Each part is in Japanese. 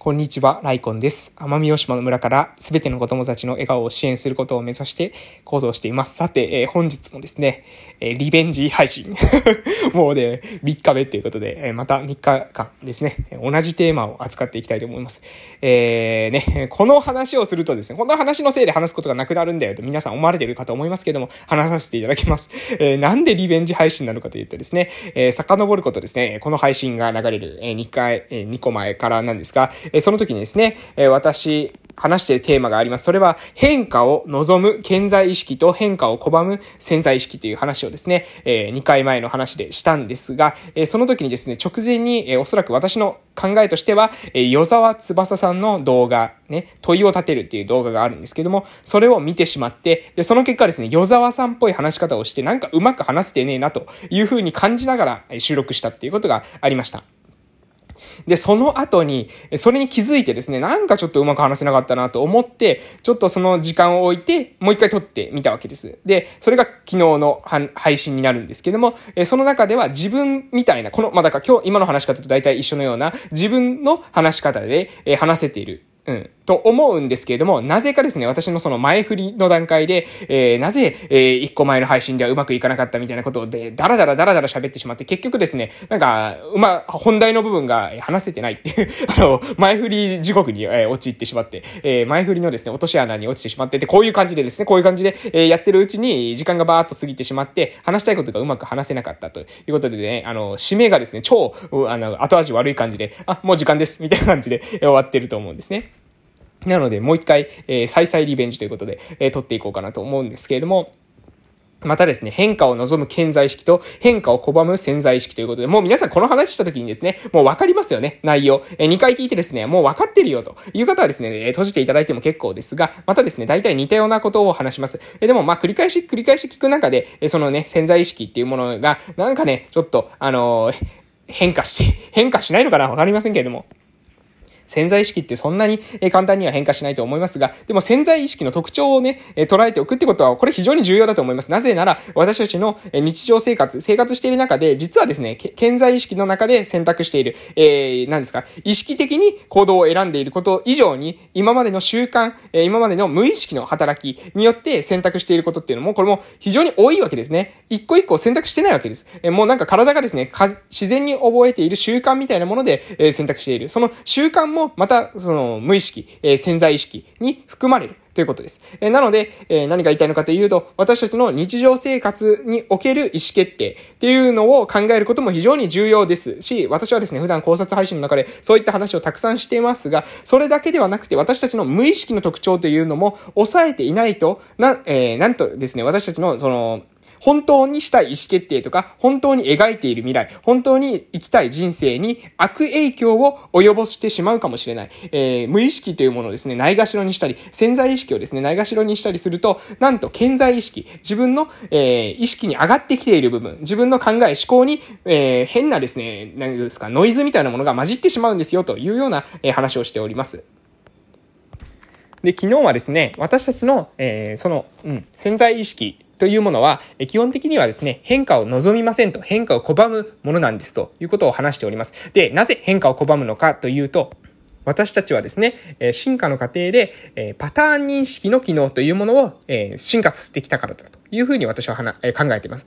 こんにちは、ライコンです。奄美大島の村からすべての子供たちの笑顔を支援することを目指して行動しています。さて、えー、本日もですね、えー、リベンジ配信。もうね、3日目ということで、えー、また3日間ですね、同じテーマを扱っていきたいと思います。えー、ね、この話をするとですね、この話のせいで話すことがなくなるんだよと皆さん思われているかと思いますけども、話させていただきます。えー、なんでリベンジ配信なのかというとですね、えー、遡ることですね、この配信が流れる、えー、2回、えー、2個前からなんですが、えその時にですね、え私、話しているテーマがあります。それは変化を望む健在意識と変化を拒む潜在意識という話をですね、え、2回前の話でしたんですが、え、その時にですね、直前に、え、おそらく私の考えとしては、えー、与沢翼さんの動画、ね、問いを立てるっていう動画があるんですけども、それを見てしまって、で、その結果ですね、与沢さんっぽい話し方をして、なんかうまく話せてねえなという風に感じながら収録したっていうことがありました。で、その後に、それに気づいてですね、なんかちょっとうまく話せなかったなと思って、ちょっとその時間を置いて、もう一回撮ってみたわけです。で、それが昨日の配信になるんですけども、その中では自分みたいな、この、まあ、だから今日、今の話し方と大体一緒のような、自分の話し方で話せている。うん。と思うんですけれども、なぜかですね、私のその前振りの段階で、えー、なぜ、えー、一個前の配信ではうまくいかなかったみたいなことで、だらだらだらだら喋ってしまって、結局ですね、なんか、うま、本題の部分が話せてないっていう、あの、前振り地獄に、えー、陥ってしまって、えー、前振りのですね、落とし穴に落ちてしまってて、こういう感じでですね、こういう感じで、えー、やってるうちに、時間がバーっと過ぎてしまって、話したいことがうまく話せなかったということでね、あの、締めがですね、超、あの、後味悪い感じで、あ、もう時間です、みたいな感じで、終わってると思うんですね。なので、もう一回、えー、再々リベンジということで、えー、撮っていこうかなと思うんですけれども、またですね、変化を望む健在意識と変化を拒む潜在意識ということで、もう皆さんこの話した時にですね、もうわかりますよね、内容。えー、2回聞いてですね、もう分かってるよという方はですね、え、閉じていただいても結構ですが、またですね、大体似たようなことを話します。え、でもまあ繰り返し繰り返し聞く中で、え、そのね、潜在意識っていうものが、なんかね、ちょっと、あのー、変化し、変化しないのかなわかりませんけれども。潜在意識ってそんなに簡単には変化しないと思いますが、でも潜在意識の特徴をね、捉えておくってことは、これ非常に重要だと思います。なぜなら、私たちの日常生活、生活している中で、実はですね、潜在意識の中で選択している、えー、何ですか、意識的に行動を選んでいること以上に、今までの習慣、今までの無意識の働きによって選択していることっていうのも、これも非常に多いわけですね。一個一個選択してないわけです。もうなんか体がですね、自然に覚えている習慣みたいなもので選択している。その習慣もも、また、その、無意識、えー、潜在意識に含まれる。ということです。え、なので、え、何が言いたいのかというと、私たちの日常生活における意思決定っていうのを考えることも非常に重要ですし、私はですね、普段考察配信の中でそういった話をたくさんしていますが、それだけではなくて私たちの無意識の特徴というのも抑えていないと、な、えー、なんとですね、私たちのその、本当にしたい意思決定とか、本当に描いている未来、本当に生きたい人生に悪影響を及ぼしてしまうかもしれない。えー、無意識というものをですね、ないがしろにしたり、潜在意識をですね、ないがしろにしたりすると、なんと潜在意識、自分の、えー、意識に上がってきている部分、自分の考え、思考に、えー、変なですね、何ですか、ノイズみたいなものが混じってしまうんですよ、というような、えー、話をしております。で、昨日はですね、私たちの、えー、その、うん、潜在意識というものは、基本的にはですね、変化を望みませんと、変化を拒むものなんですということを話しております。で、なぜ変化を拒むのかというと、私たちはですね、進化の過程で、パターン認識の機能というものを進化させてきたからだというふうに私は考えています。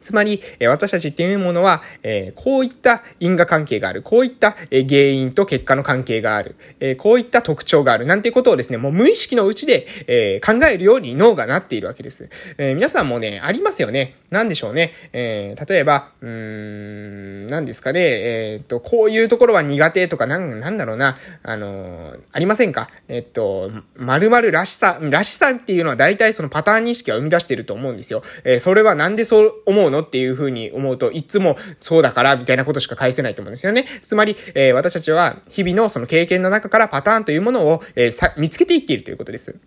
つまり、え私たちっていうものは、えこういった因果関係がある。こういった、え原因と結果の関係がある。えこういった特徴がある。なんていうことをですね、もう無意識のうちで、え考えるように脳がなっているわけです。え皆さんもね、ありますよね。なんでしょうね。え、例えば、うーん、何ですかね。え、っと、こういうところは苦手とか、なん、なんだろうな。あの、ありませんか？え、っと、〇〇らしさ、らしさっていうのは大体そのパターン認識は生み出していると思うんですよ。え、それはなんでそう思ううの？っていうふうに思うと、いつもそうだからみたいなことしか返せないと思うんですよね。つまり、えー、私たちは日々のその経験の中からパターンというものを、えー、さ見つけていっているということです。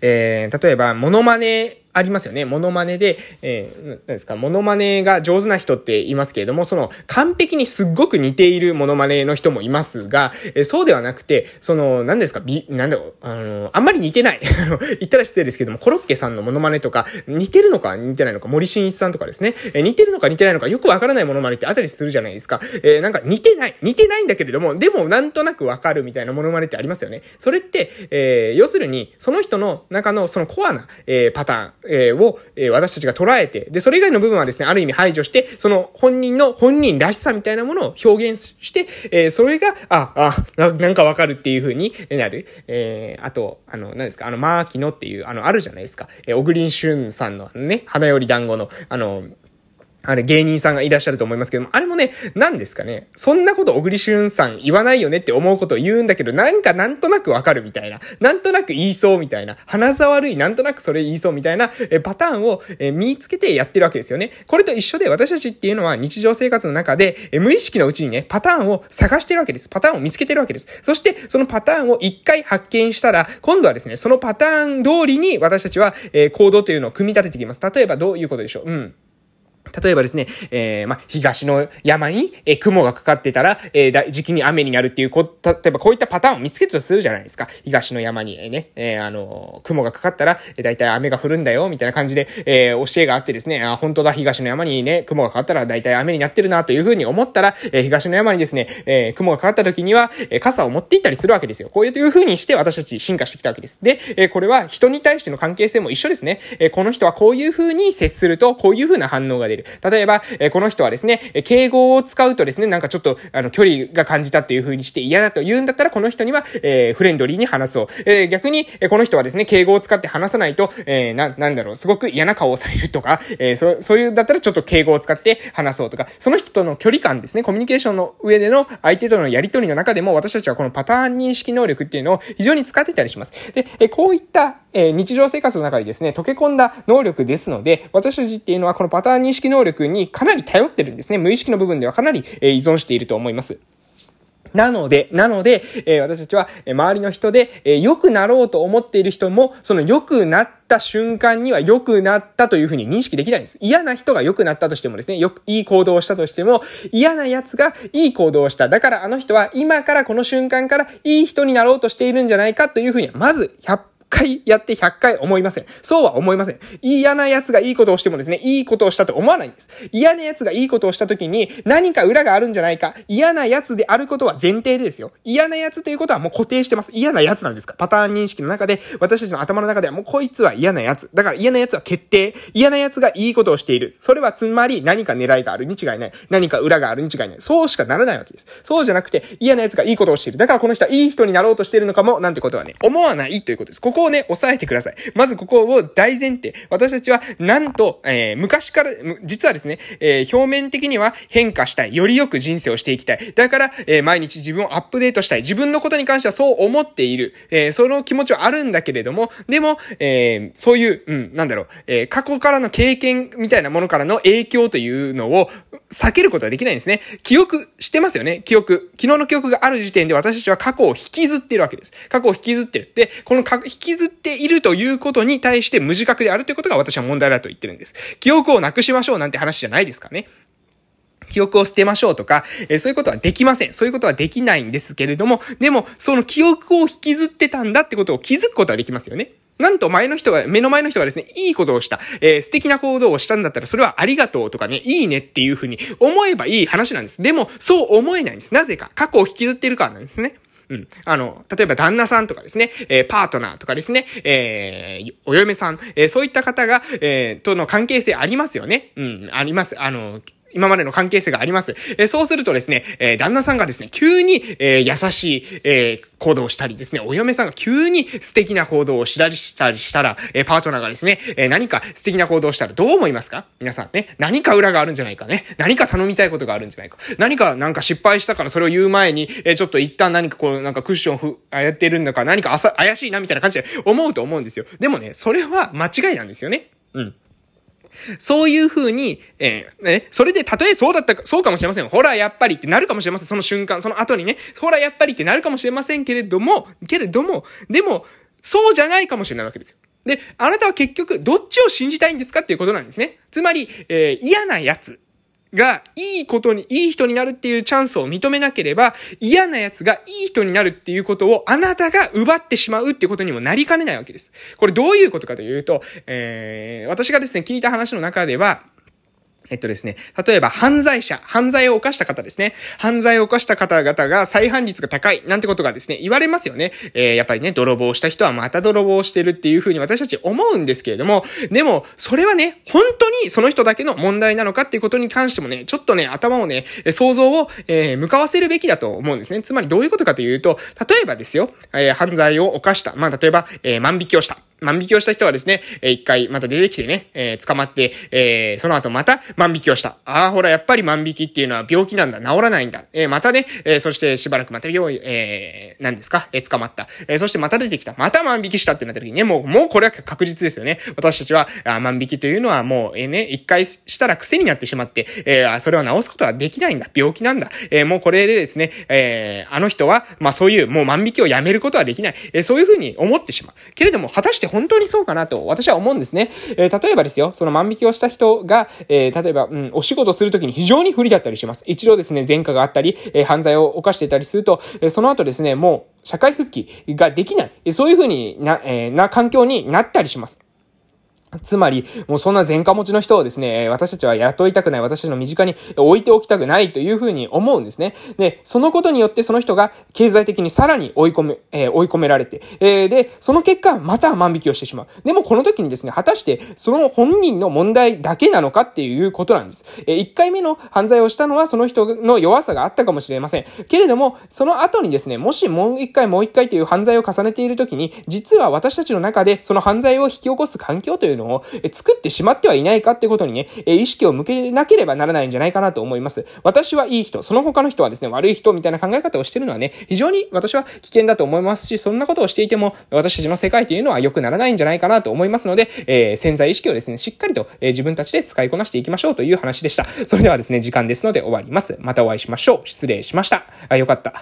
えー、例えば、モノマネありますよね。モノマネで、えー、何ですか、モノマネが上手な人って言いますけれども、その、完璧にすっごく似ているモノマネの人もいますが、えー、そうではなくて、その、何ですか、び、なんだろう、あの、あんまり似てない。あの、言ったら失礼ですけども、コロッケさんのモノマネとか、似てるのか似てないのか、森進一さんとかですね、えー、似てるのか似てないのか、よくわからないモノマネってあたりするじゃないですか。えー、なんか似てない、似てないんだけれども、でもなんとなくわかるみたいなモノマネってありますよね。それって、えー、要するに、その人の中のそのコアな、えー、パターン、えー、を、えー、私たちが捉えて、で、それ以外の部分はですね、ある意味排除して、その本人の本人らしさみたいなものを表現して、えー、それが、あ、あ、なんかわかるっていう風になる。えー、あと、あの、何ですか、あの、マーキノっていう、あの、あるじゃないですか。えー、小栗旬さんのね、花より団子の、あの、あれ芸人さんがいらっしゃると思いますけども、あれもね、何ですかね。そんなこと小栗旬さん言わないよねって思うことを言うんだけど、なんかなんとなくわかるみたいな。なんとなく言いそうみたいな。鼻ざ悪い、なんとなくそれ言いそうみたいな、えパターンを、え見つけてやってるわけですよね。これと一緒で私たちっていうのは日常生活の中で、え無意識のうちにね、パターンを探してるわけです。パターンを見つけてるわけです。そして、そのパターンを一回発見したら、今度はですね、そのパターン通りに私たちは、え行動というのを組み立てていきます。例えばどういうことでしょう？うん。例えばですね、えー、ま、東の山に、えー、雲がかかってたら、えー、だ、時期に雨になるっていう、こ、例えばこういったパターンを見つけたとするじゃないですか。東の山に、えー、ね、えー、あの、雲がかかったら、えー、だいたい雨が降るんだよ、みたいな感じで、えー、教えがあってですね、あ、本当だ、東の山にね、雲がかかったら、だいたい雨になってるな、というふうに思ったら、えー、東の山にですね、えー、雲がかかった時には、えー、傘を持っていったりするわけですよ。こういうふうにして私たち進化してきたわけです。で、えー、これは人に対しての関係性も一緒ですね。えー、この人はこういうふうに接すると、こういうふうな反応が出る。例えば、えこの人はですね、敬語を使うとですね、なんかちょっと、あの、距離が感じたっていう風にして嫌だと言うんだったら、この人には、えー、フレンドリーに話そう。えー、逆に、えこの人はですね、敬語を使って話さないと、えー、な、なんだろう、すごく嫌な顔をされるとか、えー、そ、そういうだったらちょっと敬語を使って話そうとか、その人との距離感ですね、コミュニケーションの上での相手とのやりとりの中でも、私たちはこのパターン認識能力っていうのを非常に使ってたりします。で、えこういった、え日常生活の中にですね、溶け込んだ能力ですので、私たちっていうのはこのパターン認識能力にかなり頼ってるんですね。無意識の部分ではかなり、え依存していると思います。なので、なので、えー、私たちは、えー、周りの人で、えー、良くなろうと思っている人も、その良くなった瞬間には良くなったというふうに認識できないんです。嫌な人が良くなったとしてもですね、よく、いい行動をしたとしても、嫌な奴がいい行動をした。だからあの人は今からこの瞬間からいい人になろうとしているんじゃないかというふうには、まず回やって100回思いません。そうは思いません。嫌な奴がいいことをしてもですね、いいことをしたと思わないんです。嫌な奴がいいことをした時に何か裏があるんじゃないか。嫌な奴であることは前提でですよ。嫌な奴ということはもう固定してます。嫌な奴なんですかパターン認識の中で、私たちの頭の中ではもうこいつは嫌な奴。だから嫌な奴は決定。嫌な奴がいいことをしている。それはつまり何か狙いがあるに違いない。何か裏があるに違いない。そうしかならないわけです。そうじゃなくて嫌な奴がいいことをしている。だからこの人はいい人になろうとしているのかも、なんてことはね、思わないということです。ここここをね、押さえてください。まずここを大前提。私たちは、なんと、えー、昔から、実はですね、えー、表面的には変化したい。よりよく人生をしていきたい。だから、えー、毎日自分をアップデートしたい。自分のことに関してはそう思っている。えー、その気持ちはあるんだけれども、でも、えー、そういう、うん、なんだろう、えー、過去からの経験みたいなものからの影響というのを避けることはできないんですね。記憶してますよね記憶。昨日の記憶がある時点で私たちは過去を引きずってるわけです。過去を引きずってる。で、この引ききずっているということに対して無自覚であるということが私は問題だと言ってるんです。記憶をなくしましょうなんて話じゃないですかね。記憶を捨てましょうとか、えー、そういうことはできません。そういうことはできないんですけれども、でも、その記憶を引きずってたんだってことを気づくことはできますよね。なんと前の人が、目の前の人がですね、いいことをした、えー、素敵な行動をしたんだったら、それはありがとうとかね、いいねっていうふうに思えばいい話なんです。でも、そう思えないんです。なぜか、過去を引きずってるからなんですね。うん。あの、例えば旦那さんとかですね、えー、パートナーとかですね、えー、お嫁さん、えー、そういった方が、えー、との関係性ありますよね。うん、あります。あの、今までの関係性があります。えー、そうするとですね、えー、旦那さんがですね、急に、えー、優しい、え行動をしたりですね、お嫁さんが急に素敵な行動をしたりしたりしたら、えパートナーがですね、え何か素敵な行動をしたらどう思いますか？皆さんね、何か裏があるんじゃないかね？何か頼みたいことがあるんじゃないか？何かなんか失敗したからそれを言う前に、えちょっと一旦何かこう、なんかクッションふ、やってるんだか、何かあさ、怪しいなみたいな感じで思うと思うんですよ。でもね、それは間違いなんですよね。うん。そういう風に、えー、ね、それで、たとえそうだったか、そうかもしれません。ほら、やっぱりってなるかもしれません。その瞬間、その後にね、ほら、やっぱりってなるかもしれませんけれども、けれども、でも、そうじゃないかもしれないわけですよ。で、あなたは結局、どっちを信じたいんですかっていうことなんですね。つまり、えー、嫌なやつ。が、いいことに、いい人になるっていうチャンスを認めなければ、嫌な奴がいい人になるっていうことをあなたが奪ってしまうっていうことにもなりかねないわけです。これどういうことかというと、えー、私がですね、聞いた話の中では、えっとですね、例えば犯罪者、犯罪を犯した方ですね。犯罪を犯した方々が再犯率が高い、なんてことがですね、言われますよね。えー、やっぱりね、泥棒した人はまた泥棒してるっていうふうに私たち思うんですけれども、でも、それはね、本当にその人だけの問題なのかっていうことに関してもね、ちょっとね、頭をね、想像を、えー、向かわせるべきだと思うんですね。つまりどういうことかというと、例えばですよ、えー、犯罪を犯した。まあ、例えば、えー、万引きをした。万引きをした人はですね、え一回また出てきてね、えー、捕まって、えー、その後また万引きをした。ああ、ほら、やっぱり万引きっていうのは病気なんだ。治らないんだ。えー、またね、えー、そしてしばらくまた病院、えー、何ですか、えー、捕まった。えー、そしてまた出てきた。また万引きしたってなった時にね、もう、もうこれは確実ですよね。私たちは、あ万引きというのはもう、えー、ね、一回したら癖になってしまって、えー、それを治すことはできないんだ。病気なんだ。えー、もうこれでですね、えー、あの人は、まあそういう、もう万引きをやめることはできない。えー、そういうふうに思ってしまう。けれども、果たして本当にそうかなと私は思うんですね。えー、例えばですよ、その万引きをした人が、えー、例えば、えばうん、お仕事するときに非常に不利だったりします。一度ですね、前科があったり、えー、犯罪を犯していたりすると、えー、その後ですね、もう、社会復帰ができない。そういうふうにな、えー、な環境になったりします。つまり、もうそんな前科持ちの人をですね、私たちは雇いたくない、私たちの身近に置いておきたくないというふうに思うんですね。で、そのことによってその人が経済的にさらに追い込め、えー、追い込められて、えー、で、その結果、また万引きをしてしまう。でもこの時にですね、果たしてその本人の問題だけなのかっていうことなんです。えー、1回目の犯罪をしたのはその人の弱さがあったかもしれません。けれども、その後にですね、もしもう1回もう1回という犯罪を重ねている時に、実は私たちの中でその犯罪を引き起こす環境というのを作ってしまってはいないかってことにね、意識を向けなければならないんじゃないかなと思います。私はいい人、その他の人はですね、悪い人みたいな考え方をしてるのはね、非常に私は危険だと思いますし、そんなことをしていても、私たちの世界というのは良くならないんじゃないかなと思いますので、えー、潜在意識をですね、しっかりと、えー、自分たちで使いこなしていきましょうという話でした。それではですね、時間ですので終わります。またお会いしましょう。失礼しました。あ、よかった。